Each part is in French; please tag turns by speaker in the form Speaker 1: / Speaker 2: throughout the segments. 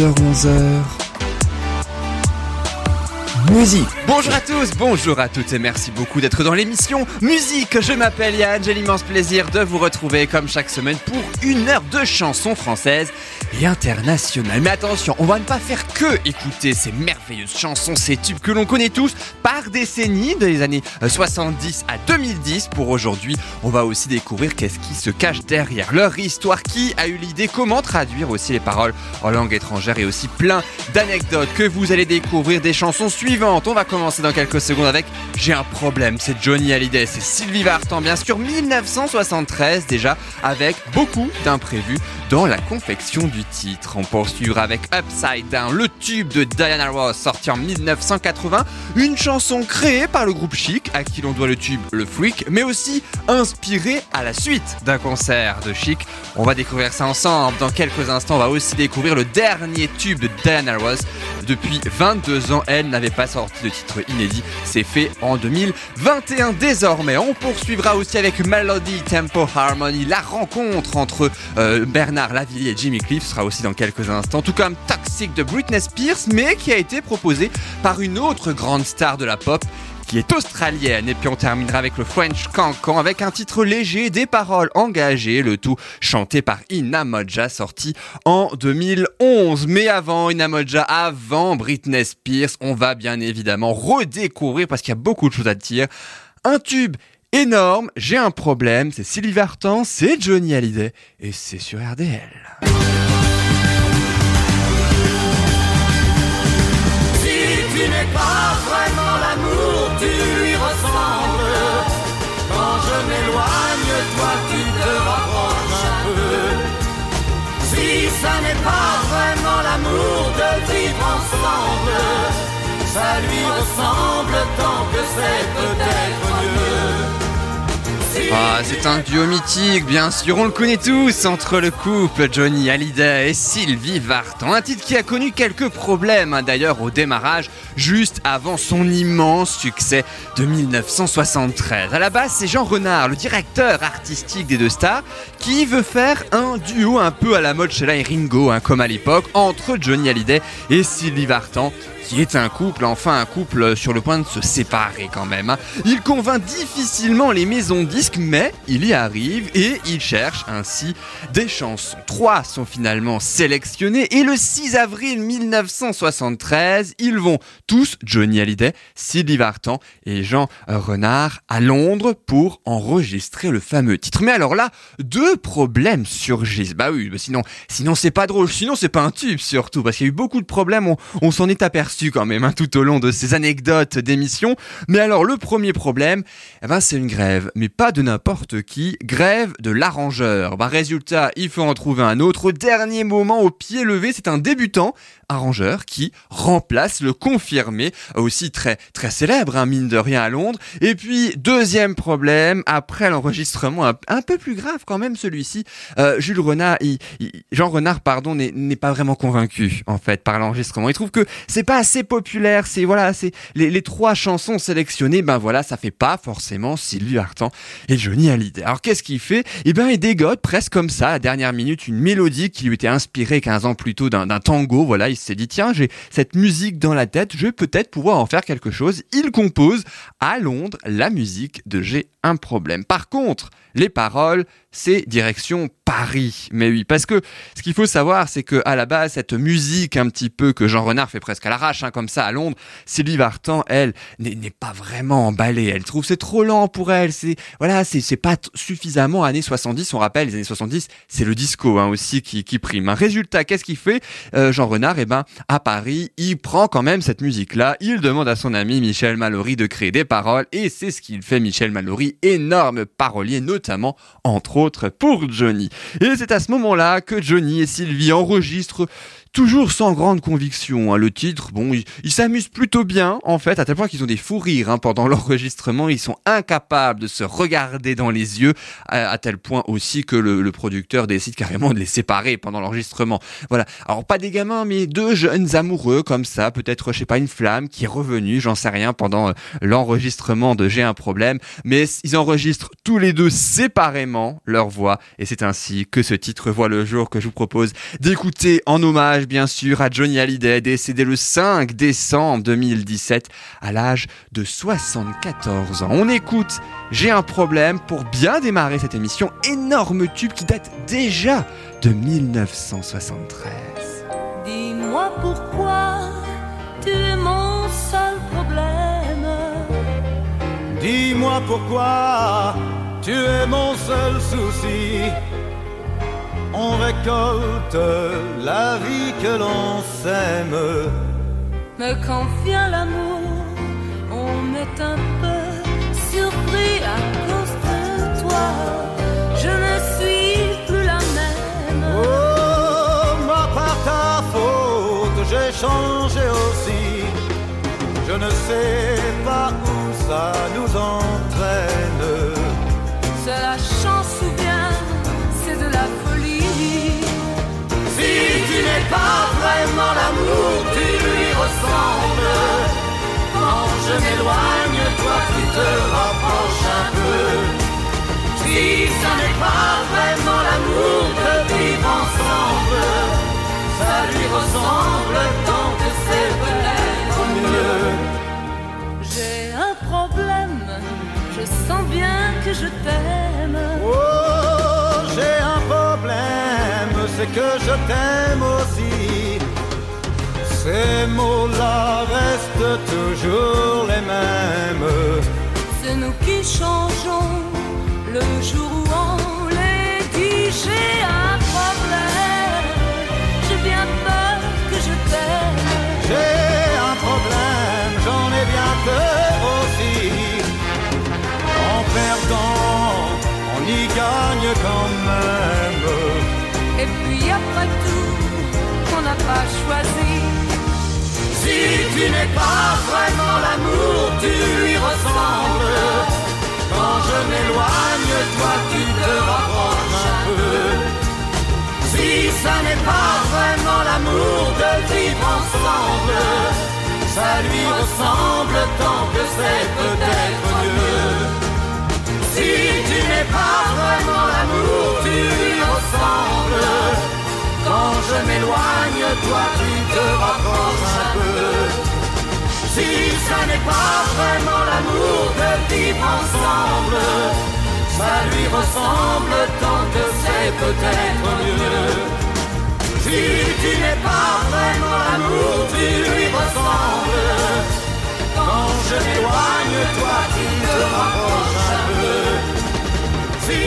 Speaker 1: 10h-11h Musique
Speaker 2: Bonjour à tous, bonjour à toutes et merci beaucoup d'être dans l'émission Musique. Je m'appelle Yann, j'ai l'immense plaisir de vous retrouver comme chaque semaine pour une heure de chansons françaises et internationales. Mais attention, on va ne pas faire que écouter ces merveilleuses chansons, ces tubes que l'on connaît tous par décennies des années 70 à 2010. Pour aujourd'hui, on va aussi découvrir qu'est-ce qui se cache derrière leur histoire, qui a eu l'idée, comment traduire aussi les paroles en langue étrangère et aussi plein d'anecdotes que vous allez découvrir des chansons On va commencer dans quelques secondes avec J'ai un problème, c'est Johnny Hallyday, c'est Sylvie Vartan, bien sûr, 1973 déjà, avec beaucoup d'imprévus dans la confection du titre. On poursuivra avec Upside Down, le tube de Diana Ross, sorti en 1980, une chanson créée par le groupe Chic, à qui l'on doit le tube Le Freak, mais aussi inspirée à la suite d'un concert de Chic. On va découvrir ça ensemble. Dans quelques instants, on va aussi découvrir le dernier tube de Diana Ross. Depuis 22 ans, elle n'avait pas sorti de titre inédit. C'est fait en 2021 désormais. On poursuivra aussi avec Melody Tempo Harmony, la rencontre entre euh, Bernard Lavillier et Jimmy Cliff sera aussi dans quelques instants, tout comme Toxic de Britney Spears, mais qui a été proposé par une autre grande star de la pop qui est australienne. Et puis on terminera avec le French Cancan avec un titre léger, des paroles engagées, le tout chanté par Inamoja, sorti en 2011. Mais avant Inamoja, avant Britney Spears, on va bien évidemment redécouvrir, parce qu'il y a beaucoup de choses à dire, un tube énorme, j'ai un problème, c'est Sylvie Vartan, c'est Johnny Hallyday, et c'est sur RDL.
Speaker 3: L'amour de vivre ensemble, ça lui ressemble tant que c'est peut-être
Speaker 2: Ah, c'est un duo mythique, bien sûr, on le connaît tous, entre le couple Johnny Hallyday et Sylvie Vartan. Un titre qui a connu quelques problèmes, hein, d'ailleurs, au démarrage, juste avant son immense succès de 1973. À la base, c'est Jean Renard, le directeur artistique des deux stars, qui veut faire un duo un peu à la mode Sheila et Ringo, hein, comme à l'époque, entre Johnny Hallyday et Sylvie Vartan qui est un couple, enfin un couple sur le point de se séparer quand même. hein. Il convainc difficilement les maisons disques, mais il y arrive et il cherche ainsi des chansons. Trois sont finalement sélectionnées et le 6 avril 1973, ils vont tous, Johnny Hallyday, Sylvie Vartan et Jean Renard, à Londres pour enregistrer le fameux titre. Mais alors là, deux problèmes surgissent. Bah oui, sinon, sinon c'est pas drôle, sinon c'est pas un tube surtout, parce qu'il y a eu beaucoup de problèmes, on s'en est aperçu quand même hein, tout au long de ces anecdotes d'émissions. Mais alors le premier problème, eh ben, c'est une grève, mais pas de n'importe qui, grève de l'arrangeur. Bah résultat, il faut en trouver un autre. Au dernier moment, au pied levé, c'est un débutant arrangeur qui remplace le confirmé, aussi très très célèbre, hein, mine de rien à Londres. Et puis deuxième problème, après l'enregistrement un, peu plus grave quand même celui-ci, euh, Jules Renard, Jean Renard pardon, n'est pas vraiment convaincu en fait par l'enregistrement. Il trouve que c'est pas assez populaire. C'est voilà, c'est les, trois chansons sélectionnées, ben voilà, ça fait pas forcément Sylvie Vartan et Johnny Hallyday. Alors qu'est-ce qu'il fait? Eh ben il dégote presque comme ça à dernière minute une mélodie qui lui était inspirée 15 ans plus tôt d'un tango. Voilà, il s'est dit tiens j'ai cette musique dans la tête, je vais peut-être pouvoir en faire quelque chose. Il compose à Londres la musique de J'ai un problème. Par contre, les paroles, c'est direction Paris. Mais oui, parce que ce qu'il faut savoir, c'est que à la base, cette musique un petit peu que Jean Renard fait presque à l'arrache, hein, comme ça à Londres, Sylvie Vartan, elle, n'est pas vraiment emballée. Elle trouve c'est trop lent pour elle. C'est voilà, c'est pas suffisamment années 70. On rappelle, les années 70, c'est le disco hein, aussi qui, prime. Un résultat, qu'est-ce qu'il fait Euh, Jean Renard, eh ben, à Paris, il prend quand même cette musique-là. Il demande à son ami Michel Mallory de créer des paroles, et c'est ce qu'il fait. Michel Mallory, énorme parolier, entre autres pour Johnny. Et c'est à ce moment-là que Johnny et Sylvie enregistrent toujours sans grande conviction. hein. Le titre, bon, il, il s'amuse plutôt bien, en fait, à tel point qu'ils ont des fous rires hein, pendant l'enregistrement. Ils sont incapables de se regarder dans les yeux, à, à tel point aussi que le, le producteur décide carrément de les séparer pendant l'enregistrement. Voilà. Alors pas des gamins, mais deux jeunes amoureux comme ça, peut-être, je sais pas, une flamme qui est revenue, j'en sais rien, pendant euh, l'enregistrement de J'ai un problème. Mais ils enregistrent tous les deux séparément leur voix, et c'est ainsi que ce titre voit le jour que je vous propose d'écouter en hommage, bien sûr, à Johnny Hallyday, décédé le 5 décembre 2017 à l'âge de 74 ans. On écoute J'ai un problème pour bien démarrer cette émission, énorme tube qui date déjà de 1973.
Speaker 4: Dis-moi pourquoi tu es mon seul problème.
Speaker 3: Dis-moi pourquoi tu es mon seul souci. On récolte la vie que l'on sème.
Speaker 4: Mais quand vient l'amour, on est un peu surpris à cause de toi. Je ne suis plus la même.
Speaker 3: Oh, moi par ta faute, j'ai changé aussi. Je ne sais pas où ça nous entraîne. Pas vraiment l'amour, tu lui ressembles. Quand je m'éloigne, toi tu te rapproches un peu. Si ça n'est pas vraiment l'amour de vivre ensemble, ça lui ressemble tant que c'est peut-être mieux.
Speaker 4: J'ai un problème, je sens bien que je t'aime.
Speaker 3: Oh, que je t'aime aussi. Ces mots-là restent toujours les mêmes.
Speaker 4: C'est nous qui changeons le jour où on les dit. J'ai un problème, j'ai bien peur que je t'aime.
Speaker 3: J'ai un problème, j'en ai bien peur aussi. En perdant, on y gagne quand
Speaker 4: tout, on n'a pas choisi.
Speaker 3: Si tu n'es pas vraiment l'amour, tu lui ressembles. Quand je m'éloigne, toi tu te rapproches un peu. Si ça n'est pas vraiment l'amour de vivre ensemble, ça lui ressemble tant que c'est peut-être mieux. Si tu n'es pas vraiment l'amour, tu lui ressembles. Quand je m'éloigne, toi tu te rapproches un peu. Si ça n'est pas vraiment l'amour de vivre ensemble, ça lui ressemble tant que c'est peut-être mieux. Si tu n'es pas vraiment l'amour, tu lui ressembles. Quand je m'éloigne, toi tu te rapproches un peu. Si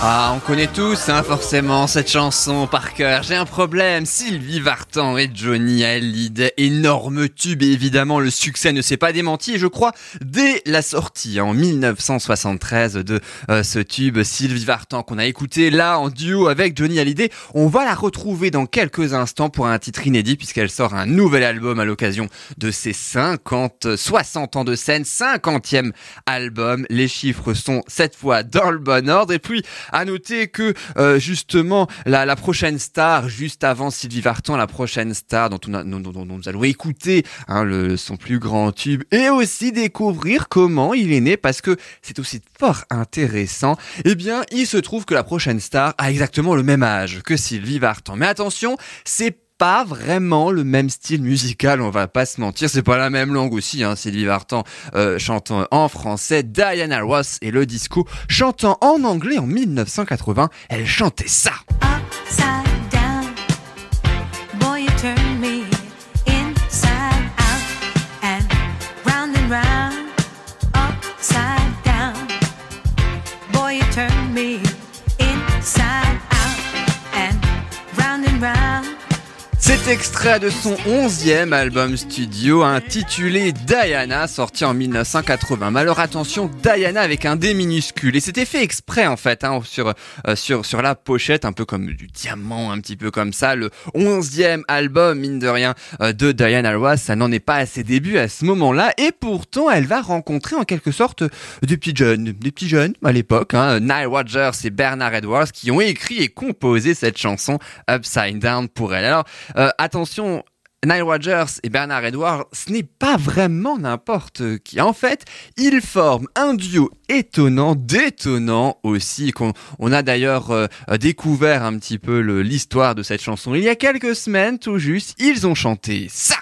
Speaker 2: Ah, on connaît tous, hein, forcément, cette chanson par cœur. J'ai un problème. Sylvie Vartan et Johnny Hallyday, énorme tube. Évidemment, le succès ne s'est pas démenti. Et je crois, dès la sortie en 1973 de euh, ce tube, Sylvie Vartan, qu'on a écouté là en duo avec Johnny Hallyday, on va la retrouver dans quelques instants pour un titre inédit puisqu'elle sort un nouvel album à l'occasion de ses 50, 60 ans de scène, 50e album. Les chiffres sont cette fois dans le bon ordre. Et puis, à noter que euh, justement la, la prochaine star, juste avant Sylvie Vartan, la prochaine star dont, nous allons écouter hein, le, son plus grand tube, et aussi découvrir comment il est né, parce que c'est aussi fort intéressant. Eh bien, il se trouve que la prochaine star a exactement le même âge que Sylvie Vartan. Mais attention, c'est pas vraiment le même style musical, on va pas se mentir, c'est pas la même langue aussi, hein, Sylvie Vartan euh, chantant en français, Diana Ross et le disco chantant en anglais en 1980, elle chantait ça. C'était extrait de son 11e album studio intitulé Diana, sorti en 1980. Mais alors attention, Diana avec un D minuscule. Et c'était fait exprès en fait, hein, sur, euh, sur, sur la pochette, un peu comme du diamant, un petit peu comme ça. Le 11e album, mine de rien, euh, de Diana Ross, ça n'en est pas à ses débuts à ce moment-là. Et pourtant, elle va rencontrer en quelque sorte des petits jeunes, des petits jeunes à l'époque, hein, Nile Rodgers et Bernard Edwards, qui ont écrit et composé cette chanson Upside Down pour elle. Alors, euh, attention, Nile Rodgers et Bernard Edwards, ce n'est pas vraiment n'importe qui. En fait, ils forment un duo étonnant, détonnant aussi, qu'on on a d'ailleurs euh, découvert un petit peu l'histoire de cette chanson. Il y a quelques semaines, tout juste, ils ont chanté ça.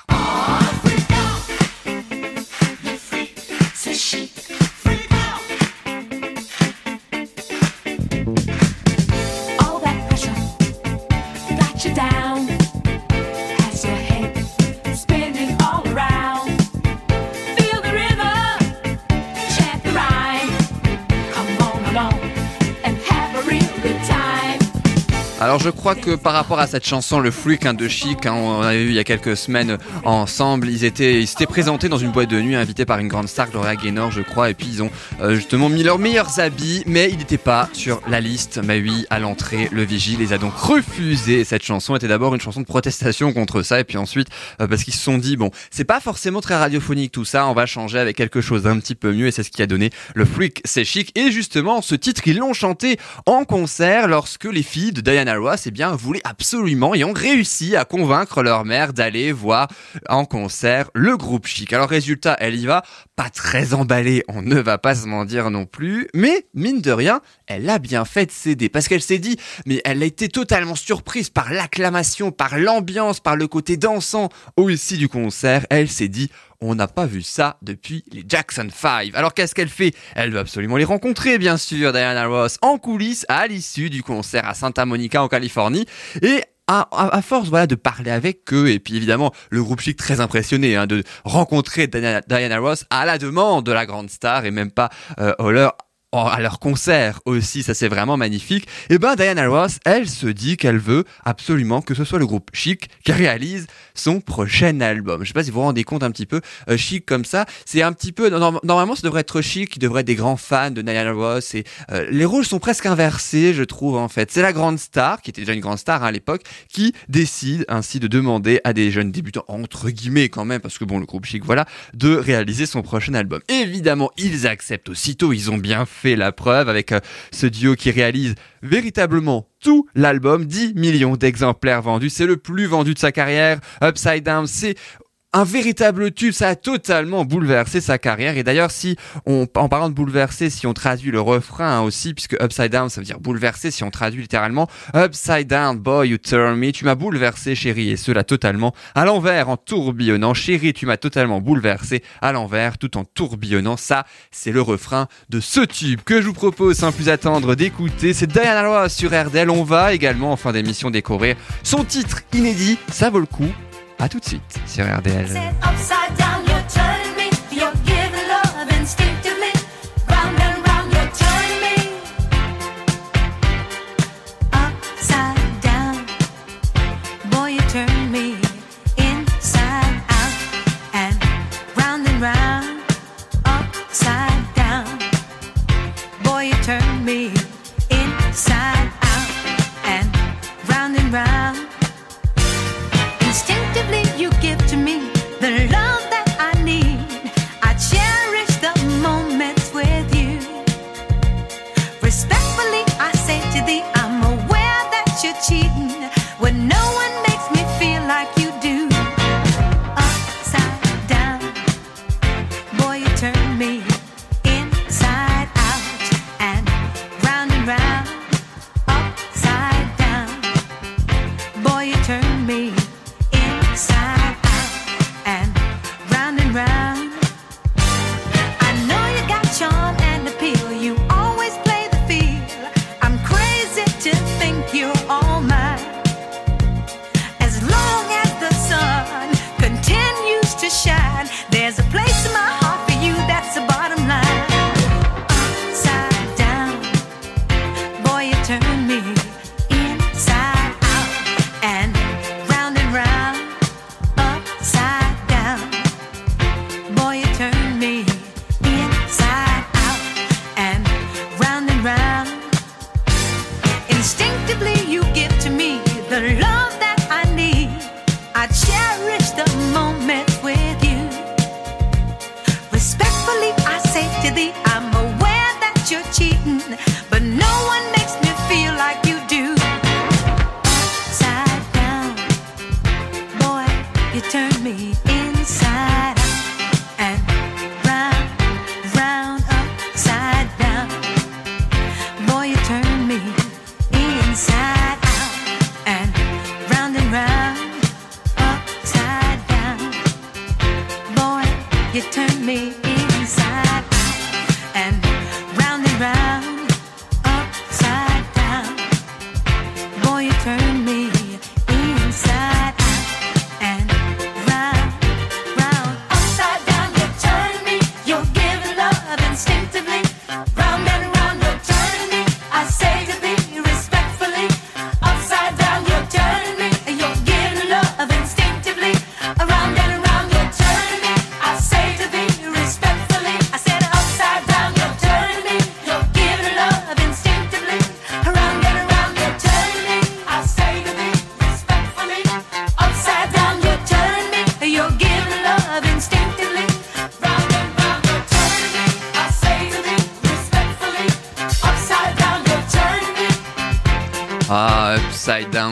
Speaker 2: Alors je crois que par rapport à cette chanson, le freak hein, de Chic, hein, on avait vu il y a quelques semaines ensemble, ils étaient, ils s'étaient présentés dans une boîte de nuit, invités par une grande star, Gloria Gaynor, je crois, et puis ils ont euh, justement mis leurs meilleurs habits, mais ils n'étaient pas sur la liste. Mais oui, à l'entrée, le vigile les a donc refusé. Cette chanson était d'abord une chanson de protestation contre ça, et puis ensuite euh, parce qu'ils se sont dit bon, c'est pas forcément très radiophonique tout ça, on va changer avec quelque chose d'un petit peu mieux, et c'est ce qui a donné le freak, c'est chic. Et justement, ce titre, ils l'ont chanté en concert lorsque les filles de Diana Ross, eh bien, voulaient absolument et ont réussi à convaincre leur mère d'aller voir en concert le groupe Chic. Alors résultat, elle y va, pas très emballée, on ne va pas se mentir non plus, mais mine de rien, elle a bien fait de céder parce qu'elle s'est dit, mais elle a été totalement surprise par l'acclamation, par l'ambiance, par le côté dansant aussi du concert. Elle s'est dit, on n'a pas vu ça depuis les Jackson 5. Alors qu'est-ce qu'elle fait? Elle veut absolument les rencontrer, bien sûr, Diana Ross, en coulisses à l'issue du concert à Santa Monica en Californie. Et à, force voilà de parler avec eux et puis évidemment le groupe chic très impressionné hein, de rencontrer Diana, Ross à la demande de la grande star et même pas euh, oh, à leur concert aussi, ça c'est vraiment magnifique. Et ben Diana Ross, elle se dit qu'elle veut absolument que ce soit le groupe Chic qui réalise son prochain album. Je sais pas si vous vous rendez compte un petit peu, euh, Chic comme ça, c'est un petit peu norm- normalement ça devrait être Chic qui devrait être des grands fans de Diana Ross et euh, les rôles sont presque inversés, je trouve en fait. C'est la grande star qui était déjà une grande star hein, à l'époque qui décide ainsi de demander à des jeunes débutants entre guillemets quand même parce que bon le groupe Chic voilà de réaliser son prochain album. Évidemment, ils acceptent aussitôt, ils ont bien fait la preuve avec euh, ce duo qui réalise véritablement tout l'album, 10 millions d'exemplaires vendus, c'est le plus vendu de sa carrière. Upside Down, c'est un véritable tube, ça a totalement bouleversé sa carrière. Et d'ailleurs, si on, en parlant de bouleverser, si on traduit le refrain hein, aussi, puisque upside down, ça veut dire bouleverser, si on traduit littéralement, upside down, boy, you turn me, tu m'as bouleversé, chérie, et cela totalement à l'envers, en tourbillonnant, chérie, tu m'as totalement bouleversé à l'envers, tout en tourbillonnant. Ça, c'est le refrain de ce tube que je vous propose sans plus attendre d'écouter. C'est Diana Ross sur RDL. On va également en fin d'émission découvrir son titre inédit. Ça vaut le coup. À tout de suite sur RDL.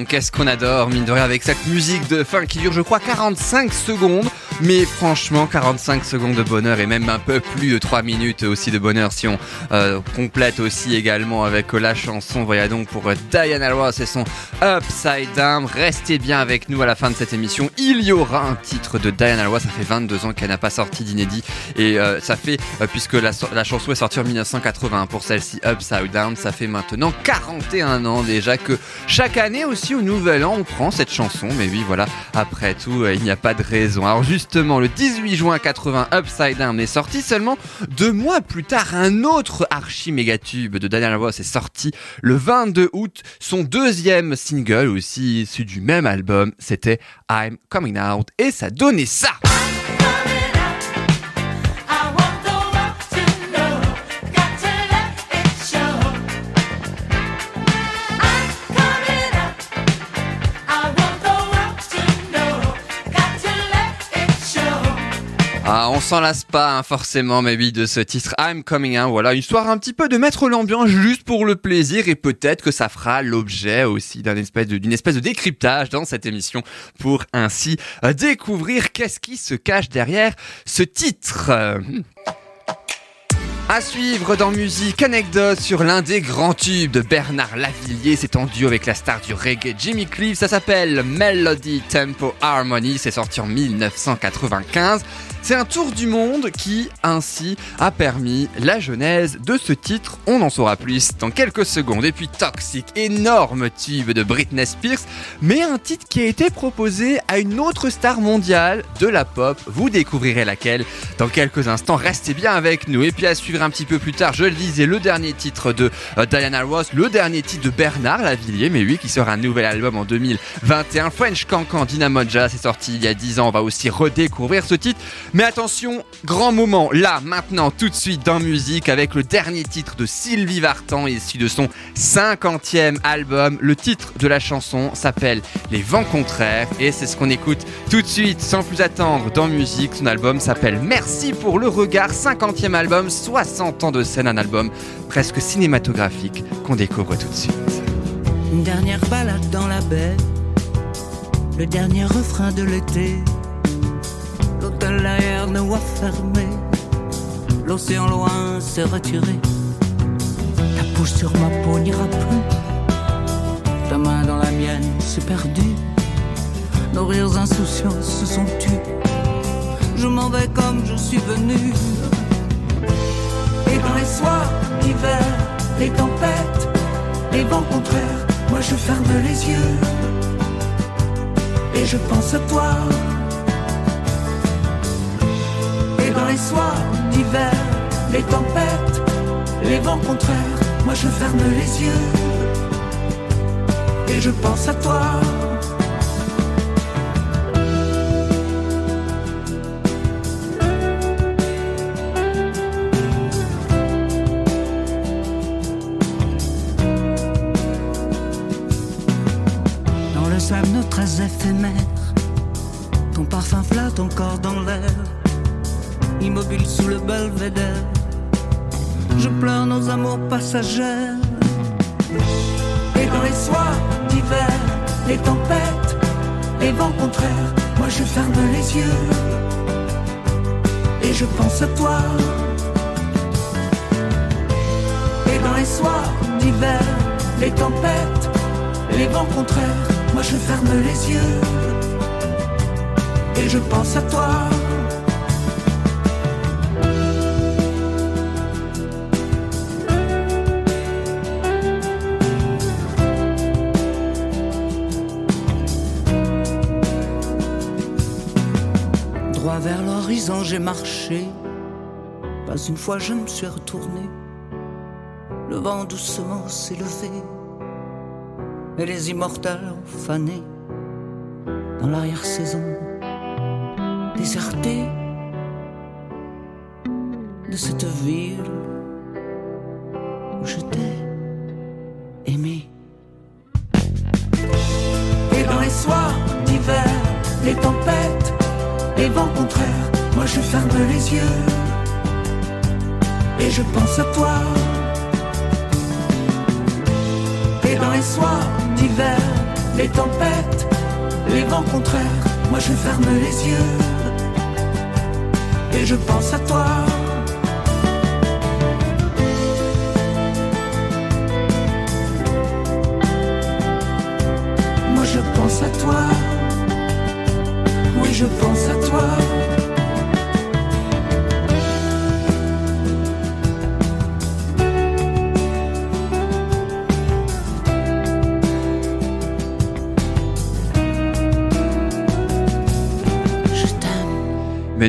Speaker 2: Qu'est-ce qu'on adore, mine de rien, avec cette musique de fin qui dure, je crois, 45 secondes. Mais franchement, 45 secondes de bonheur et même un peu plus de 3 minutes aussi de bonheur si on euh, complète aussi également avec la chanson. Voilà donc pour Diana Ross et son Upside Down. Restez bien avec nous à la fin de cette émission. Il y aura un titre de Diana Ross. Ça fait 22 ans qu'elle n'a pas sorti d'inédit. Et euh, ça fait, euh, puisque la, so- la chanson est sortie en 1980 pour celle-ci, Upside Down, ça fait maintenant 41 ans déjà que chaque année aussi au Nouvel An, on prend cette chanson. Mais oui, voilà, après tout, il n'y a pas de raison. Alors justement, le 18 juin 80, Upside Down est sorti. Seulement deux mois plus tard, un autre archi méga tube de Daniel Ross est sorti le 22 août. Son deuxième single, aussi issu du même album, c'était I'm Coming Out. Et ça donnait ça. On s'en lasse pas hein, forcément, mais oui, de ce titre I'm Coming Out. Voilà, histoire un petit peu de mettre l'ambiance juste pour le plaisir et peut-être que ça fera l'objet aussi d'une espèce de décryptage dans cette émission pour ainsi euh, découvrir qu'est-ce qui se cache derrière ce titre. À suivre dans musique, anecdote sur l'un des grands tubes de Bernard Lavillier. C'est en duo avec la star du reggae Jimmy Cliff. Ça s'appelle Melody Tempo Harmony. C'est sorti en 1995. C'est un tour du monde qui, ainsi, a permis la genèse de ce titre. On en saura plus dans quelques secondes. Et puis Toxic, énorme tube de Britney Spears, mais un titre qui a été proposé à une autre star mondiale de la pop. Vous découvrirez laquelle dans quelques instants. Restez bien avec nous. Et puis à suivre un petit peu plus tard, je le disais, le dernier titre de euh, Diana Ross, le dernier titre de Bernard Lavillier, mais oui, qui sort un nouvel album en 2021. French Cancan Dinamonja, c'est sorti il y a 10 ans. On va aussi redécouvrir ce titre. Mais attention, grand moment, là, maintenant, tout de suite dans musique, avec le dernier titre de Sylvie Vartan, issu de son 50e album. Le titre de la chanson s'appelle Les Vents Contraires, et c'est ce qu'on écoute tout de suite, sans plus attendre, dans musique. Son album s'appelle Merci pour le regard, 50e album, 60 ans de scène, un album presque cinématographique qu'on découvre tout de suite.
Speaker 5: Une dernière balade dans la baie, le dernier refrain de l'été. Fermé, l'océan loin s'est retiré. Ta bouche sur ma peau n'ira plus, ta main dans la mienne s'est perdue. Nos rires insouciants se sont tus. Je m'en vais comme je suis venu.
Speaker 6: Et dans les soirs d'hiver, les tempêtes, les vents contraires, moi je ferme les yeux. Et je pense à toi. Dans les soirs d'hiver, les tempêtes, les vents contraires, moi je ferme les yeux. Et je pense à toi. Et dans les soirs d'hiver, les tempêtes, les vents contraires, moi je ferme les yeux. Et je pense à toi. Et dans les soirs d'hiver, les tempêtes, les vents contraires, moi je ferme les yeux. Et je pense à toi.
Speaker 5: J'ai marché. Pas une fois je me suis retourné. Le vent doucement s'est levé. Et les immortels ont fané dans l'arrière-saison désertée de cette ville où je
Speaker 6: ferme les yeux. Et je pense à toi. Et dans les soirs
Speaker 5: l'hiver, les tempêtes, les vents contraires, moi je ferme les yeux et je pense à toi. Moi je pense à toi.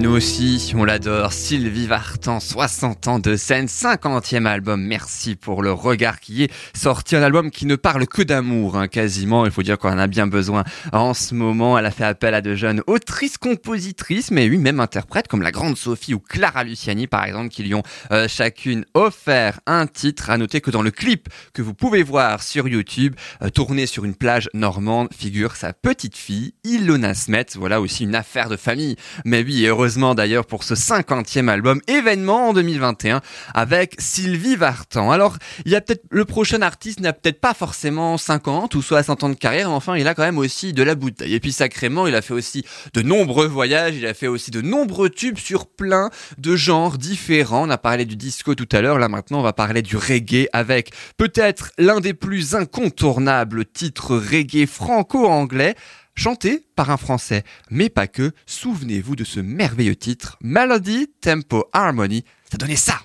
Speaker 2: Nous aussi, on l'adore. Sylvie Vartan, 60 ans de scène, 50e album. Merci pour le regard qui est sorti. Un album qui ne parle que d'amour, hein, quasiment. Il faut dire qu'on en a bien besoin en ce moment. Elle a fait appel à de jeunes autrices, compositrices, mais oui, même interprètes comme la grande Sophie ou Clara Luciani, par exemple, qui lui ont euh, chacune offert un titre. À noter que dans le clip que vous pouvez voir sur YouTube, euh, tourné sur une plage normande, figure sa petite fille, Ilona Smet. Voilà aussi une affaire de famille. Mais oui, et d'ailleurs pour ce 50e album, événement en 2021 avec Sylvie Vartan. Alors, il y a peut-être le prochain artiste n'a peut-être pas forcément 50 ou 60 ans de carrière, mais enfin, il a quand même aussi de la bouteille. Et puis sacrément, il a fait aussi de nombreux voyages, il a fait aussi de nombreux tubes sur plein de genres différents. On a parlé du disco tout à l'heure, là maintenant, on va parler du reggae avec peut-être l'un des plus incontournables titres reggae franco-anglais chanté par un Français, mais pas que. Souvenez-vous de ce merveilleux titre, Melody, Tempo, Harmony. Ça donnait ça.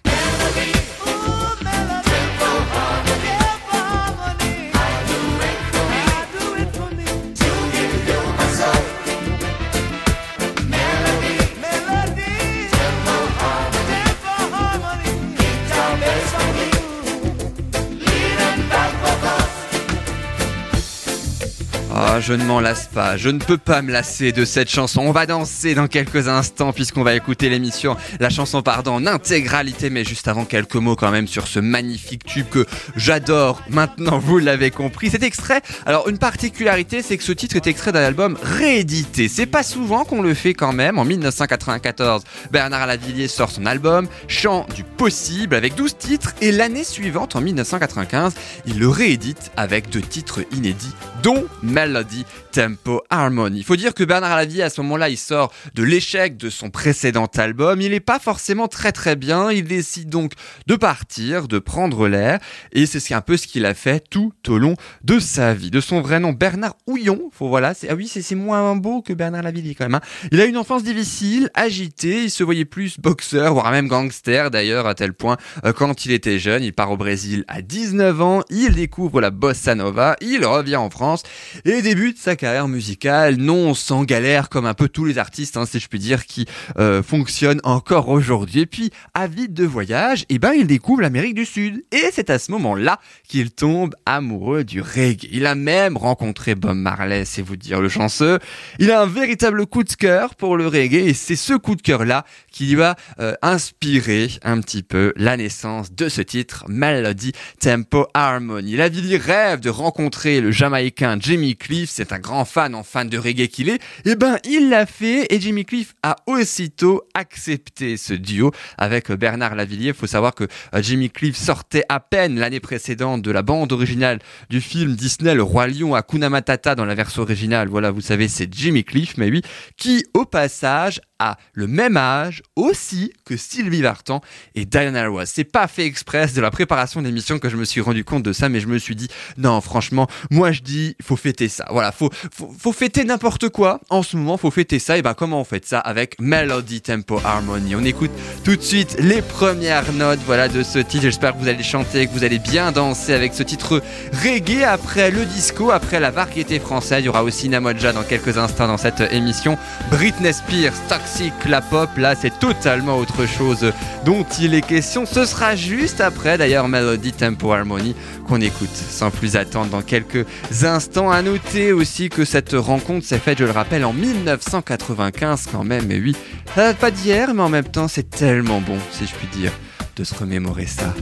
Speaker 2: Ah, je ne m'en lasse pas, je ne peux pas me lasser de cette chanson. On va danser dans quelques instants puisqu'on va écouter l'émission, la chanson pardon, en intégralité, mais juste avant quelques mots quand même sur ce magnifique tube que j'adore. Maintenant, vous l'avez compris, cet extrait. Alors, une particularité, c'est que ce titre est extrait d'un album réédité. C'est pas souvent qu'on le fait quand même. En 1994, Bernard Lavillier sort son album Chant du possible avec 12 titres et l'année suivante, en 1995, il le réédite avec deux titres inédits, dont Melody, Tempo, Harmony. Il faut dire que Bernard Lavillier, à ce moment-là, il sort de l'échec de son précédent album. Il n'est pas forcément très très bien. Il décide donc de partir, de prendre l'air. Et c'est un peu ce qu'il a fait tout au long de sa vie. De son vrai nom, Bernard Houillon. Faut, voilà, ah oui, c'est, moins beau que Bernard Lavillier quand même. hein. Il a une enfance difficile, agitée. Il se voyait plus boxeur, voire même gangster d'ailleurs, à tel point, euh, quand il était jeune, il part au Brésil à 19 ans. Il découvre la bossa nova. Il revient en France et débute sa carrière musicale, non sans galère comme un peu tous les artistes, hein, si je puis dire, qui euh, fonctionnent encore aujourd'hui. Et puis, avide de voyage, et ben il découvre l'Amérique du Sud. Et c'est à ce moment-là qu'il tombe amoureux du reggae. Il a même rencontré Bob Marley, c'est vous dire le chanceux. Il a un véritable coup de cœur pour le reggae, et c'est ce coup de cœur-là qui lui va euh, inspirer un petit peu la naissance de ce titre, Melody Tempo Harmony. La Villie rêve de rencontrer le Jamaïcain Jimmy Cliff, c'est un grand fan en fan de reggae qu'il est, et ben il l'a fait et Jimmy Cliff a aussitôt accepté ce duo avec Bernard Lavillier. Faut savoir que euh, Jimmy Cliff sortait à peine l'année précédente de la bande originale du film Disney Le Roi Lion à Kuna Matata dans la version originale. Voilà, vous savez, c'est Jimmy Cliff, mais oui, qui au passage a le même âge aussi que Sylvie Vartan et Diana Ross. C'est pas fait express de la préparation de l'émission que je me suis rendu compte de ça, mais je me suis dit non, franchement, moi je dis faut fêter ça. Voilà, faut fêter n'importe quoi. En ce moment, faut fêter ça. Et ben comment on fête ça avec Melody Tempo Harmony? On écoute tout de suite les premières notes voilà de ce titre. J'espère que vous allez chanter, que vous allez bien danser avec ce titre reggae après le disco, après la variété française. Il y aura aussi Namoja dans quelques instants dans cette émission. Britney Spears, Toxic, la pop, là c'est totalement autre chose dont il est question. Ce sera juste après d'ailleurs Melody Tempo Harmony qu'on écoute sans plus attendre dans quelques instants. À noter aussi que cette rencontre s'est faite, je le rappelle, en 1995 quand même. Et oui, ça date pas d'hier, mais en même temps c'est tellement bon, si je puis dire, de se remémorer ça.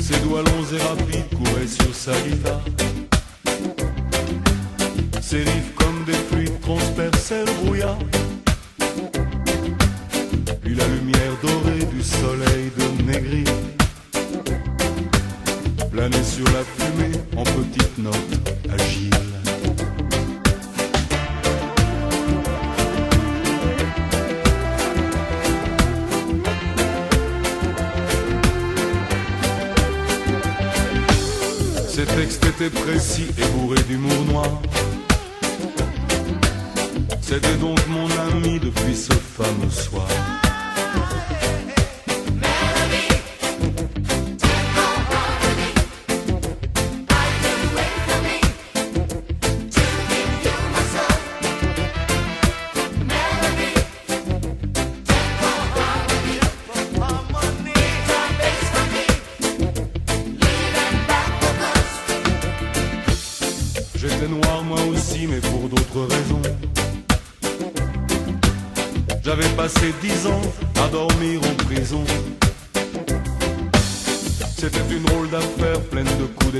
Speaker 7: Ses doigts longs et rapides couraient sur sa guitare. Ses comme des fluides. La lumière dorée du soleil de Négri planer sur la fumée en petites notes agiles. Ces textes étaient précis et bourrés d'humour noir. C'était donc mon ami depuis ce fameux soir.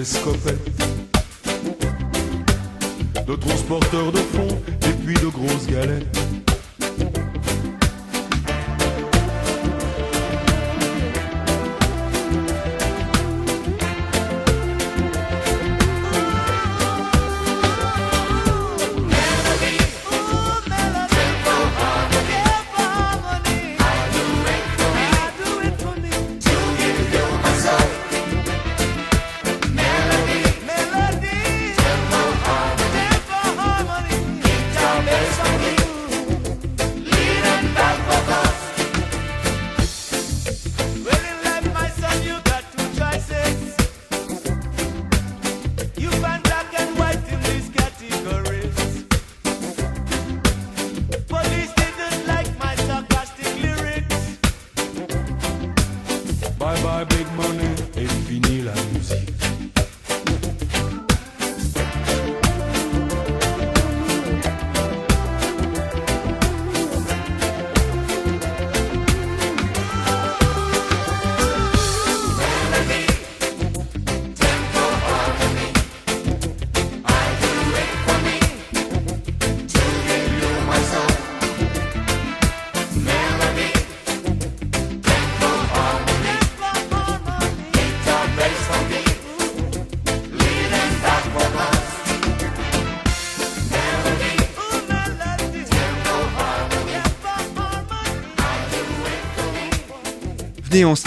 Speaker 7: D'escopette. De transporteurs de
Speaker 2: Venez, on se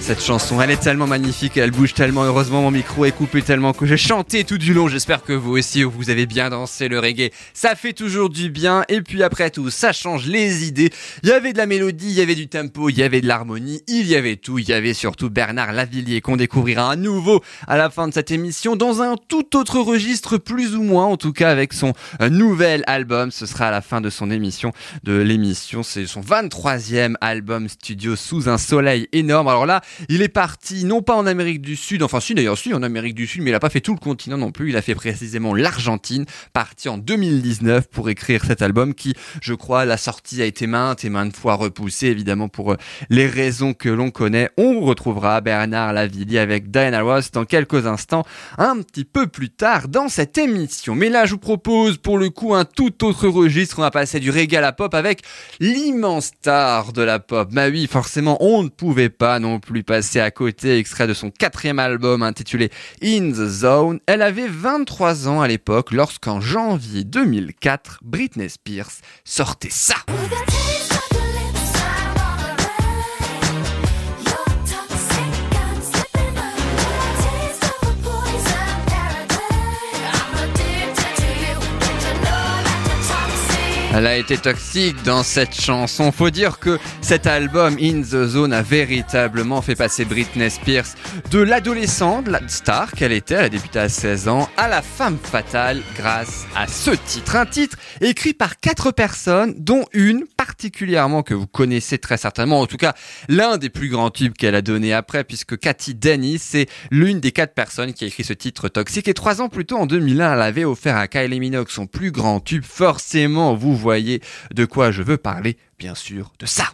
Speaker 2: cette chanson. Elle est tellement magnifique, elle bouge tellement. Heureusement, mon micro est coupé tellement que j'ai chanté tout du long. J'espère que vous aussi, vous avez bien dansé le reggae. Ça fait toujours du bien. Et puis après tout, ça change les idées. Il y avait de la mélodie, il y avait du tempo, il y avait de l'harmonie, il y avait tout. Il y avait surtout Bernard Lavillier qu'on découvrira à nouveau à la fin de cette émission dans un tout autre registre, plus ou moins, en tout cas avec son euh, nouvel album. Ce sera à la fin de son émission, de l'émission. C'est son 23e album studio sous un soleil énorme. Alors là, il est parti non pas en Amérique du Sud, enfin si d'ailleurs si en Amérique du Sud, mais il a pas fait tout le continent non plus. Il a fait précisément l'Argentine, parti en 2019 pour écrire cet album qui, je crois, la sortie a été maintes et maintes fois repoussée, évidemment pour euh, les raisons que l'on connaît. On retrouvera Bernard Lavillier avec Diana Ross dans quelques instants, un petit peu plus tard dans cette émission. Mais là, je vous propose pour le coup un tout autre registre. On va passer du reggae à pop avec l'immense star de la pop. Bah oui, forcément, on ne pouvait pas non plus passer à côté, extrait de son quatrième album intitulé In the Zone. Elle avait 23 ans à l'époque lorsqu'en janvier 2004, Britney Spears sortait ça. Elle a été toxique dans cette chanson. Faut dire que cet album In the Zone a véritablement fait passer Britney Spears de l'adolescente, la star qu'elle était, elle a débuté à 16 ans, à la femme fatale grâce à ce titre. Un titre écrit par quatre personnes, dont une particulièrement que vous connaissez très certainement, en tout cas l'un des plus grands tubes qu'elle a donné après, puisque Cathy Dennis, c'est l'une des quatre personnes qui a écrit ce titre toxique. Et trois ans plus tôt, en 2001, elle avait offert à Kylie Minogue son plus grand tube. Forcément, vous voyez de quoi je veux parler, bien sûr, de ça.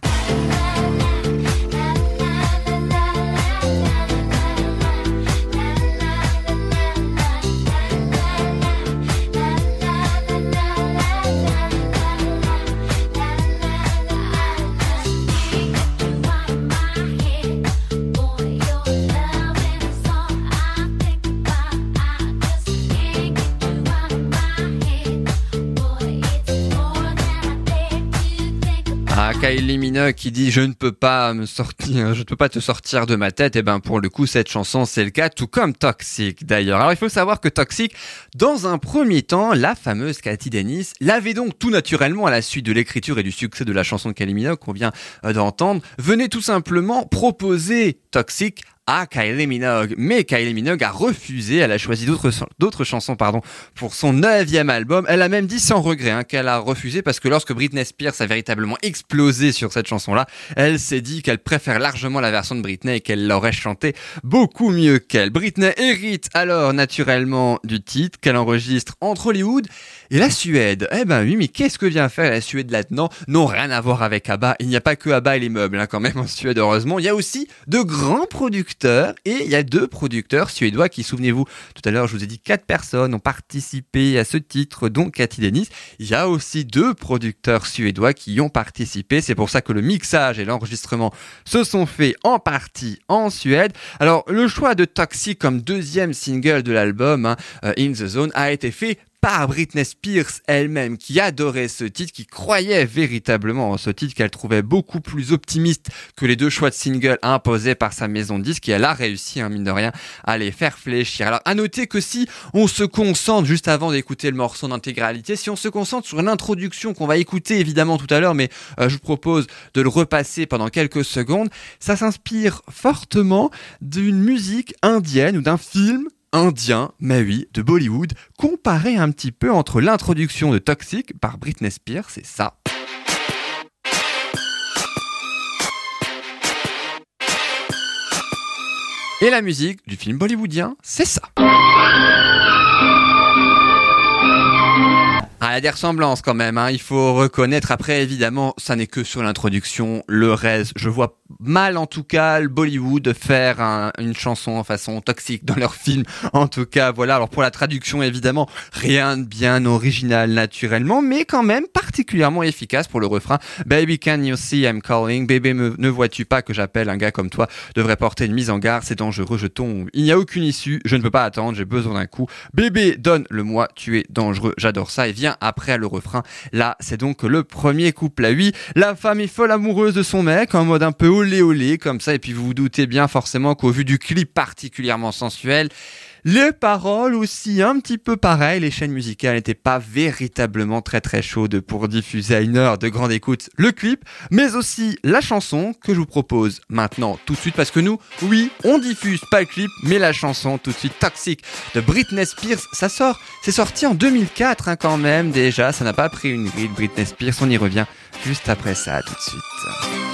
Speaker 2: Qui dit je ne peux pas me sortir, je ne peux pas te sortir de ma tête. Et ben pour le coup cette chanson c'est le cas, tout comme Toxic d'ailleurs. Alors il faut savoir que Toxic, dans un premier temps, la fameuse Cathy Dennis l'avait donc tout naturellement à la suite de l'écriture et du succès de la chanson de Kylie qu'on vient euh, d'entendre, venait tout simplement proposer Toxic à Kylie Minogue. Mais Kylie Minogue a refusé, elle a choisi d'autres chansons pardon pour son neuvième album. Elle a même dit sans regret hein, qu'elle a refusé parce que lorsque Britney Spears a véritablement explosé sur cette chanson-là, elle s'est dit qu'elle préfère largement la version de Britney et qu'elle l'aurait chantée beaucoup mieux qu'elle. Britney hérite alors naturellement du titre qu'elle enregistre entre Hollywood et la Suède. Eh ben oui, mais qu'est-ce que vient faire la Suède là-dedans? Non, rien à voir avec ABBA. Il n'y a pas que ABBA et les meubles hein, quand même en Suède, heureusement. Il y a aussi de grands producteurs et il y a deux producteurs suédois qui, souvenez-vous, tout à l'heure, je vous ai dit quatre personnes ont participé à ce titre, dont Cathy Dennis. Il y a aussi deux producteurs suédois qui y ont participé. C'est pour ça que le mixage et l'enregistrement se sont faits en partie en Suède. Alors, le choix de Toxic comme deuxième single de l'album, hein, euh, In the Zone, a été fait par Britney Spears elle-même qui adorait ce titre, qui croyait véritablement en ce titre, qu'elle trouvait beaucoup plus optimiste que les deux choix de single imposés par sa maison de disques et elle a réussi, hein, mine de rien, à les faire fléchir. Alors à noter que si on se concentre, juste avant d'écouter le morceau d'intégralité, si on se concentre sur l'introduction qu'on va écouter évidemment tout à l'heure, mais euh, je vous propose de le repasser pendant quelques secondes, ça s'inspire fortement d'une musique indienne ou d'un film indien, mais oui, de Bollywood, comparé un petit peu entre l'introduction de Toxic par Britney Spears, c'est ça. Et la musique du film bollywoodien, c'est ça. Ah, il y a des ressemblances quand même, hein. il faut reconnaître. Après, évidemment, ça n'est que sur l'introduction. Le reste, je vois mal en tout cas le Bollywood faire un- une chanson en façon toxique dans leur film. En tout cas, voilà. Alors pour la traduction, évidemment, rien de bien original naturellement, mais quand même particulièrement efficace pour le refrain. Baby, can you see I'm calling? Bébé, ne vois-tu pas que j'appelle un gars comme toi? Devrait porter une mise en garde, c'est dangereux, je tombe. Il n'y a aucune issue, je ne peux pas attendre, j'ai besoin d'un coup. Bébé, donne-le-moi, tu es dangereux, j'adore ça. Et vient après le refrain. Là, c'est donc le premier couple à oui. La femme est folle amoureuse de son mec, en mode un peu olé olé, comme ça. Et puis vous vous doutez bien forcément qu'au vu du clip particulièrement sensuel, les paroles aussi un petit peu pareil, les chaînes musicales n'étaient pas véritablement très très chaudes pour diffuser à une heure de grande écoute le clip, mais aussi la chanson que je vous propose maintenant tout de suite parce que nous, oui, on diffuse pas le clip, mais la chanson tout de suite Toxic de Britney Spears, ça sort, c'est sorti en 2004 hein, quand même déjà, ça n'a pas pris une grille Britney Spears, on y revient juste après ça tout de suite.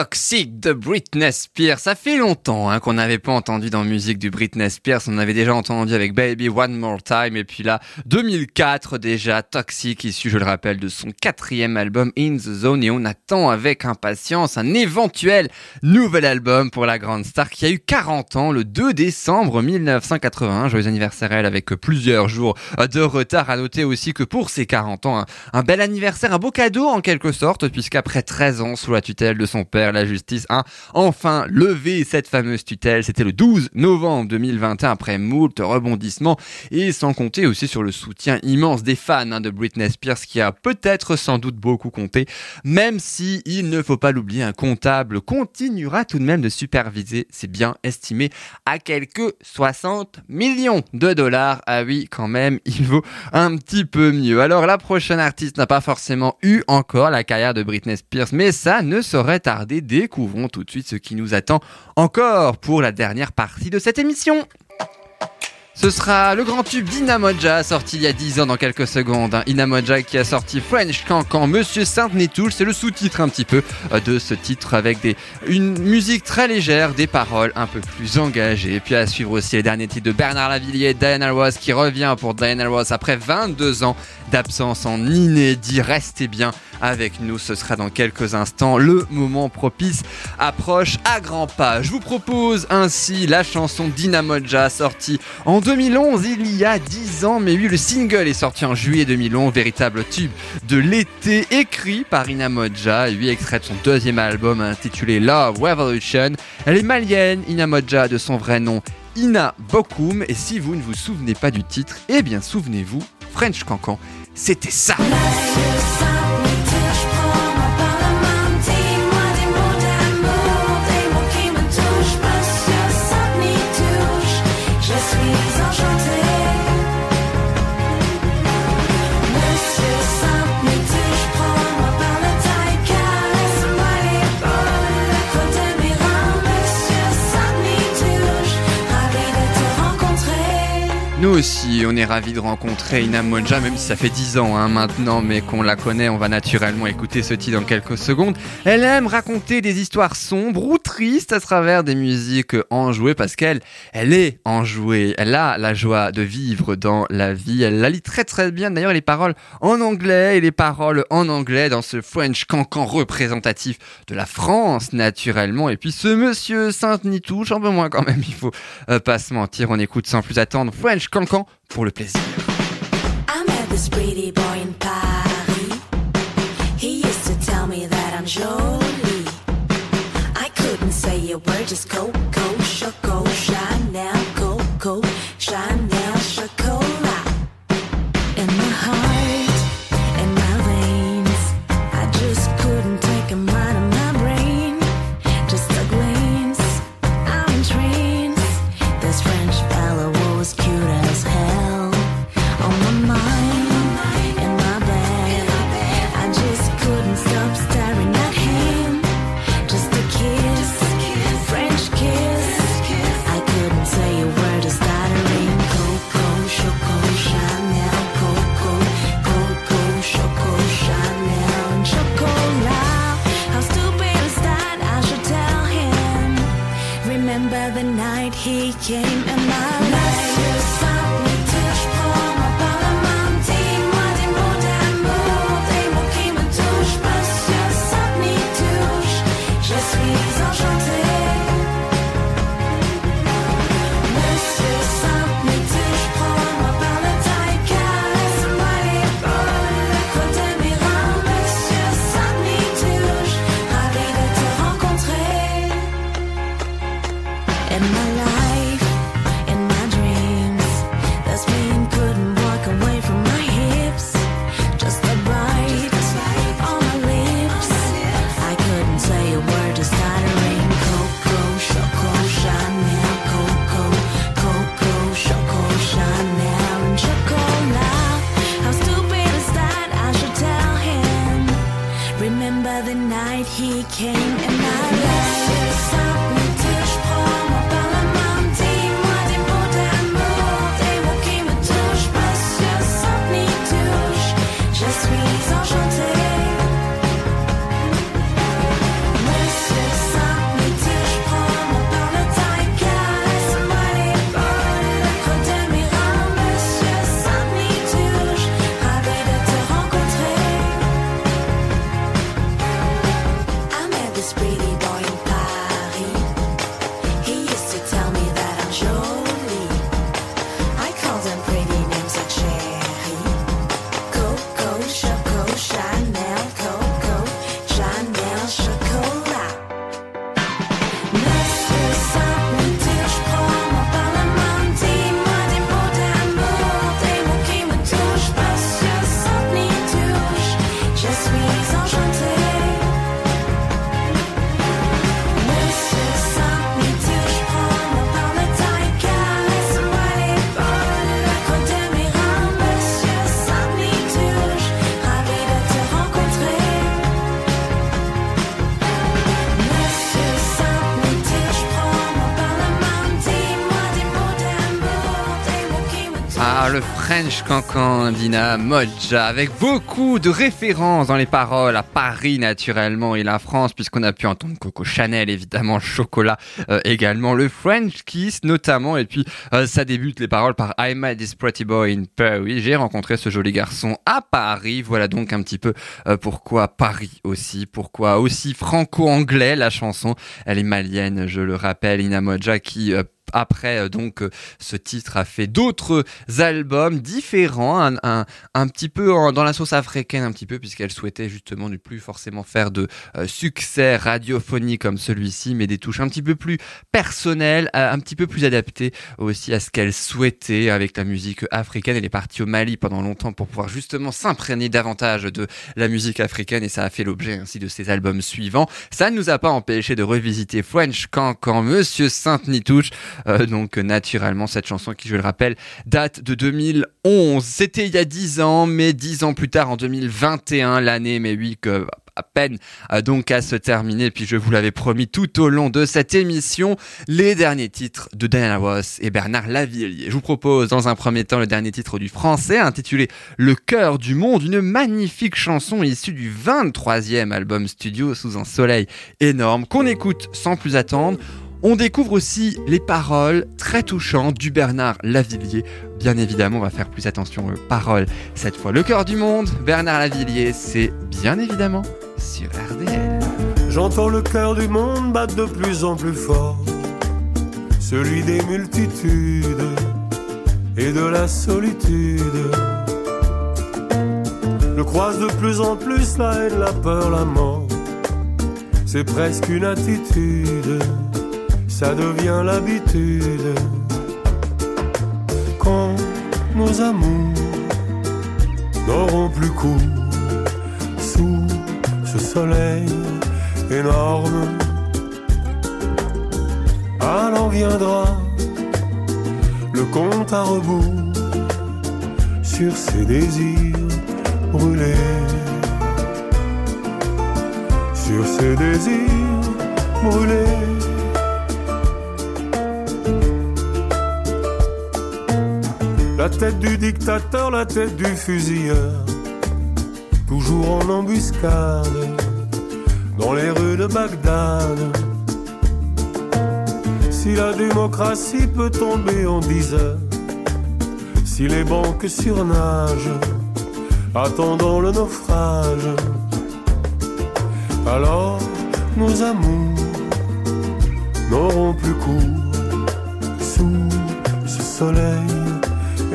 Speaker 2: Ah, Toxic de Britney Spears. Ça fait longtemps hein, qu'on n'avait pas entendu dans musique du Britney Spears. On avait déjà entendu avec Baby One More Time. Et puis là, 2004 déjà, Toxic, issu, je le rappelle, de son quatrième album In the Zone. Et on attend avec impatience un éventuel nouvel album pour la grande star qui a eu 40 ans le 2 décembre 1981. Joyeux anniversaire elle avec plusieurs jours de retard. À noter aussi que pour ses 40 ans, un, un bel anniversaire, un beau cadeau en quelque sorte, puisqu'après 13 ans sous la tutelle de son père, la justice a enfin levé cette fameuse tutelle. C'était le 12 novembre 2021 après moult rebondissements et sans compter aussi sur le soutien immense des fans hein, de Britney Spears qui a peut-être sans doute beaucoup compté, même si il ne faut pas l'oublier, un comptable continuera tout de même de superviser, c'est bien estimé à quelques 60 millions de dollars. Ah oui, quand même, il vaut un petit peu mieux. Alors la prochaine artiste n'a pas forcément eu encore la carrière de Britney Spears, mais ça ne saurait tarder. Découvrons tout de suite ce qui nous attend encore pour la dernière partie de cette émission. Ce sera le grand tube d'Inamoja, sorti il y a 10 ans dans quelques secondes. hein. Inamoja qui a sorti French Cancan, Monsieur Sainte-Nétoul, c'est le sous-titre un petit peu euh, de ce titre avec une musique très légère, des paroles un peu plus engagées. Et puis à suivre aussi les derniers titres de Bernard Lavillier, Diana Ross qui revient pour Diana Ross après 22 ans d'absence en inédit. Restez bien avec nous, ce sera dans quelques instants. Le moment propice approche à grands pas. Je vous propose ainsi la chanson d'Inamoja sortie en 2011, il y a 10 ans. Mais oui, le single est sorti en juillet 2011, véritable tube de l'été écrit par Inamoja. 8 extraits de son deuxième album intitulé Love Revolution. Elle est malienne, Inamoja de son vrai nom. Ina Bokoum, et si vous ne vous souvenez pas du titre, eh bien souvenez-vous, French Cancan, c'était ça. Nous aussi, on est ravis de rencontrer Ina Monja, même si ça fait 10 ans hein, maintenant, mais qu'on la connaît, on va naturellement écouter ce titre dans quelques secondes. Elle aime raconter des histoires sombres ou tristes à travers des musiques enjouées, parce qu'elle, elle est enjouée. Elle a la joie de vivre dans la vie. Elle la lit très très bien. D'ailleurs, les paroles en anglais et les paroles en anglais dans ce French cancan représentatif de la France, naturellement. Et puis ce monsieur Sainte-Nitouche, un peu moins quand même, il faut euh, pas se mentir. On écoute sans plus attendre French cancan pour le plaisir.
Speaker 8: I met this pretty boy in Paris. He used to tell me that I'm jolie. I couldn't say a word, just Coco, Choco, became French
Speaker 2: Cancan d'Ina Modja, avec beaucoup de références dans les paroles à Paris naturellement et la France, puisqu'on a pu entendre Coco Chanel, évidemment, chocolat euh, également, le French Kiss notamment, et puis euh, ça débute les paroles par I met this pretty boy in Paris. J'ai rencontré ce joli garçon à Paris. Voilà donc un petit peu euh, pourquoi Paris aussi, pourquoi aussi franco-anglais la chanson. Elle est malienne, je le rappelle, Ina Modja qui après euh, donc euh, ce titre a fait d'autres albums différents, un, un, petit peu dans la sauce africaine un petit peu puisqu'elle souhaitait justement ne plus forcément faire de euh, succès radiophonique comme celui-ci, mais des touches un petit peu plus personnelles, un petit peu plus adaptées aussi à ce qu'elle souhaitait avec la musique africaine. Elle est partie au Mali pendant longtemps pour pouvoir justement s'imprégner davantage de la musique africaine et ça a fait l'objet ainsi de ses albums suivants. Ça ne nous a pas empêché de revisiter French Cancan, Monsieur Sainte-Nitouche. Euh, donc euh, naturellement cette chanson qui je le rappelle date de 2011. C'était il y a 10 ans, mais 10 ans plus tard en 2021, l'année mais oui que à peine euh, donc à se terminer. Puis je vous l'avais promis tout au long de cette émission, les derniers titres de Diana Ross et Bernard Lavillier. Je vous propose dans un premier temps le dernier titre du français intitulé Le cœur du monde, une magnifique chanson issue du 23e album studio sous un soleil énorme qu'on écoute sans plus attendre. On découvre aussi les paroles très touchantes du Bernard Lavillier. Bien évidemment, on va faire plus attention aux paroles cette fois. Le cœur du monde, Bernard Lavillier, c'est bien évidemment sur RDL.
Speaker 9: J'entends le cœur du monde battre de plus en plus fort, celui des multitudes et de la solitude. Je croise de plus en plus la haine, la peur, la mort. C'est presque une attitude, ça devient l'habitude. Quand nos amours n'auront plus cours sous ce soleil énorme. Alors viendra le compte à rebours sur ces désirs brûlés. Sur ces désirs brûlés. La tête du dictateur, la tête du fusilleur, toujours en embuscade dans les rues de Bagdad. Si la démocratie peut tomber en dix heures, si les banques surnagent, attendant le naufrage, alors nos amours n'auront plus cours sous ce soleil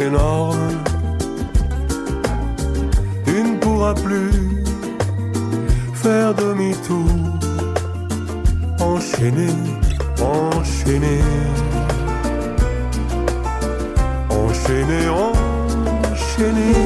Speaker 9: énorme. Tu ne pourras plus faire demi-tour, enchaîner, enchaîner, enchaîner, enchaîner.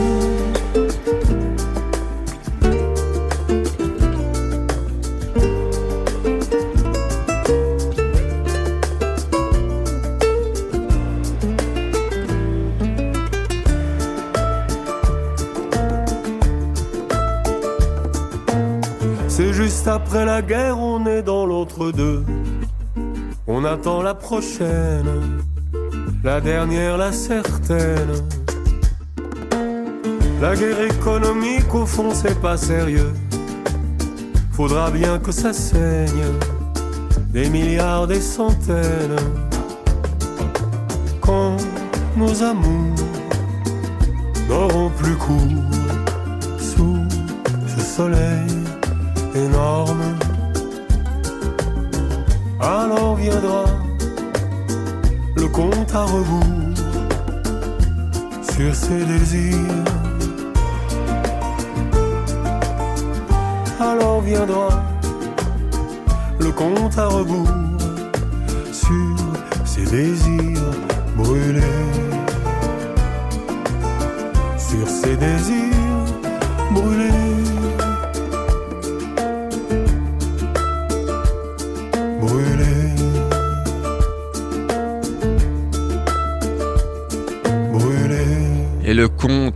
Speaker 9: La prochaine, la dernière, la certaine. La guerre économique, au fond, c'est pas sérieux. Faudra bien que ça saigne, des milliards, des centaines. Quand nos amours n'auront plus cours sous ce soleil énorme. Alors viendra le compte à rebours sur ses désirs. Alors viendra le compte à rebours sur ses désirs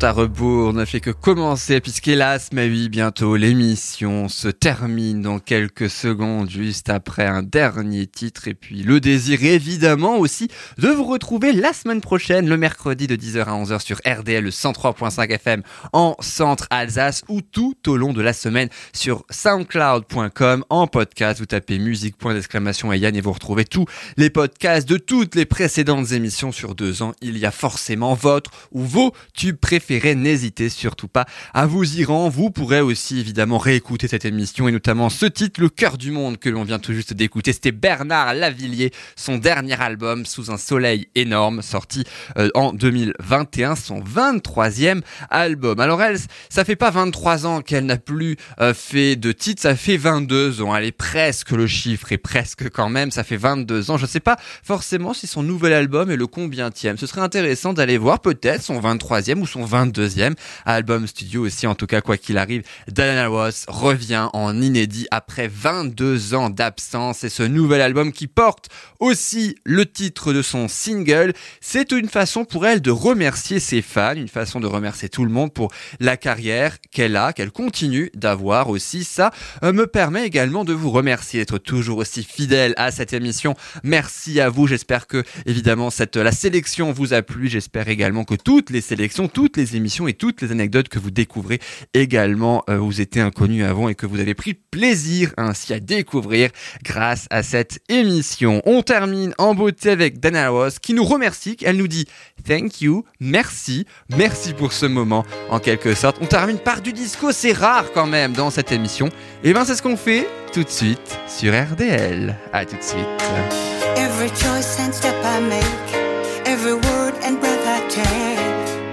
Speaker 2: à rebours ne fait que commencer puisqu'hélas, mais oui, bientôt l'émission se termine dans quelques secondes juste après un dernier titre et puis le désir évidemment aussi de vous retrouver la semaine prochaine, le mercredi de 10h à 11h sur RDL le 103.5 FM en centre Alsace ou tout au long de la semaine sur soundcloud.com en podcast. Vous tapez musique point d'exclamation et Yann et vous retrouvez tous les podcasts de toutes les précédentes émissions sur deux ans. Il y a forcément votre ou vos tubes préférés. N'hésitez surtout pas à vous y rendre. Vous pourrez aussi évidemment réécouter cette émission et notamment ce titre, Le cœur du monde que l'on vient tout juste d'écouter. C'était Bernard Lavillier, son dernier album Sous un soleil énorme, sorti euh, en 2021, son 23e album. Alors elle, ça fait pas 23 ans qu'elle n'a plus euh, fait de titre, ça fait 22 ans. Elle est presque le chiffre et presque quand même, ça fait 22 ans. Je sais pas forcément si son nouvel album est le combientième. Ce serait intéressant d'aller voir peut-être son 23e ou son 22e album studio aussi. En tout cas, quoi qu'il arrive, Diana Ross revient en inédit après 22 ans d'absence et ce nouvel album qui porte aussi le titre de son single, c'est une façon pour elle de remercier ses fans, une façon de remercier tout le monde pour la carrière qu'elle a, qu'elle continue d'avoir aussi. Ça euh, me permet également de vous remercier d'être toujours aussi fidèle à cette émission. Merci à vous. J'espère que évidemment cette la sélection vous a plu. J'espère également que toutes les sélections, toutes les émissions et toutes les anecdotes que vous découvrez également euh, vous étaient inconnues avant et que vous avez pris plaisir ainsi à découvrir grâce à cette émission. On termine en beauté avec Dana Ross qui nous remercie. Elle nous dit thank you, merci, merci pour ce moment en quelque sorte. On termine par du disco, c'est rare quand même dans cette émission. Et ben c'est ce qu'on fait tout de suite sur RDL. À tout de suite.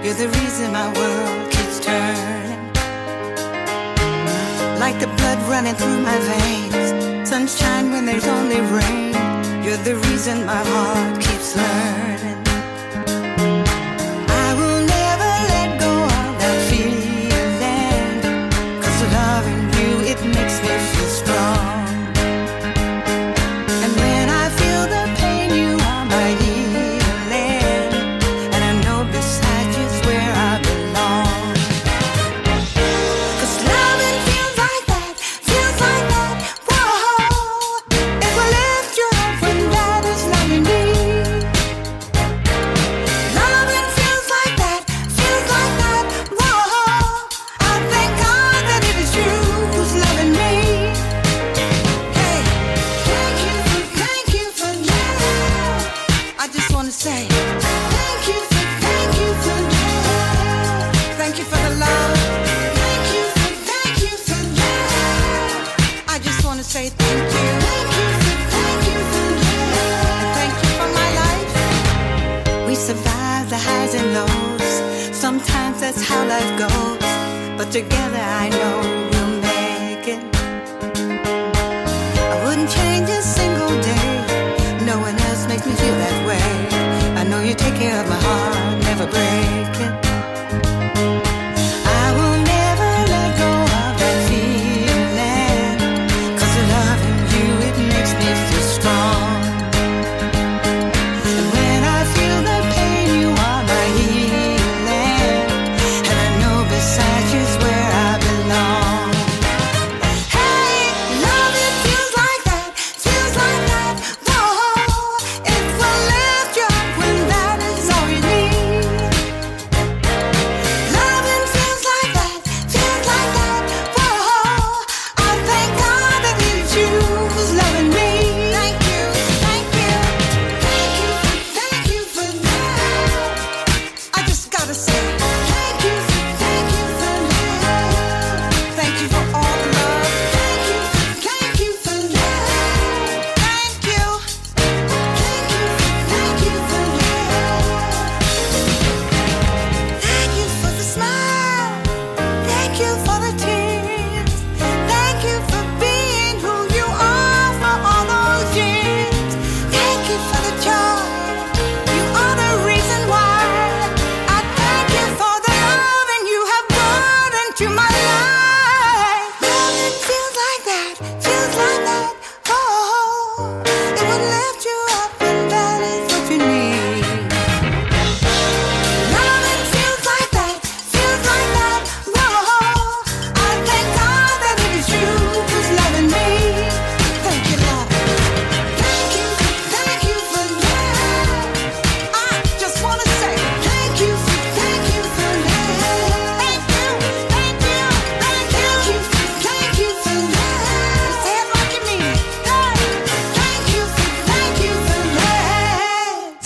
Speaker 10: You're the reason my world keeps turning. Like the blood running through my veins, sunshine when there's only rain, you're the reason my heart keeps learning.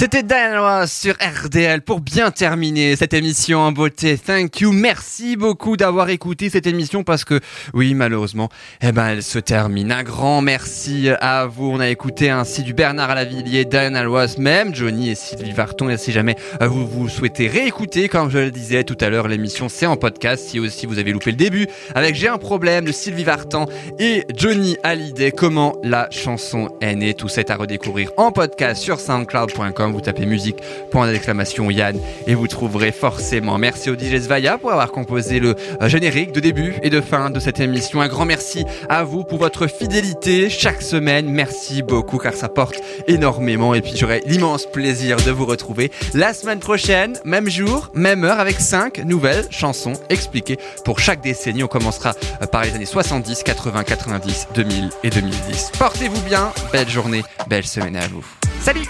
Speaker 2: C'était Diana Ross sur RDL pour bien terminer cette émission en beauté. Thank you. Merci beaucoup d'avoir écouté cette émission parce que, oui, malheureusement, eh ben, elle se termine. Un grand merci à vous. On a écouté ainsi du Bernard à la Villiers, Diana Ross, même Johnny et Sylvie Varton. Et si jamais euh, vous vous souhaitez réécouter, comme je le disais tout à l'heure, l'émission c'est en podcast. Si aussi vous avez loupé le début avec J'ai un problème de Sylvie Vartan et Johnny Hallyday, comment la chanson est née. Tout ça est à redécouvrir en podcast sur soundcloud.com. Vous tapez musique, point d'exclamation Yann et vous trouverez forcément. Merci au DJ Svaya pour avoir composé le euh, générique de début et de fin de cette émission. Un grand merci à vous pour votre fidélité chaque semaine. Merci beaucoup car ça porte énormément et puis j'aurai l'immense plaisir de vous retrouver la semaine prochaine, même jour, même heure avec 5 nouvelles chansons expliquées pour chaque décennie. On commencera euh, par les années 70, 80, 90, 2000 et 2010. Portez-vous bien, belle journée, belle semaine à vous. Salut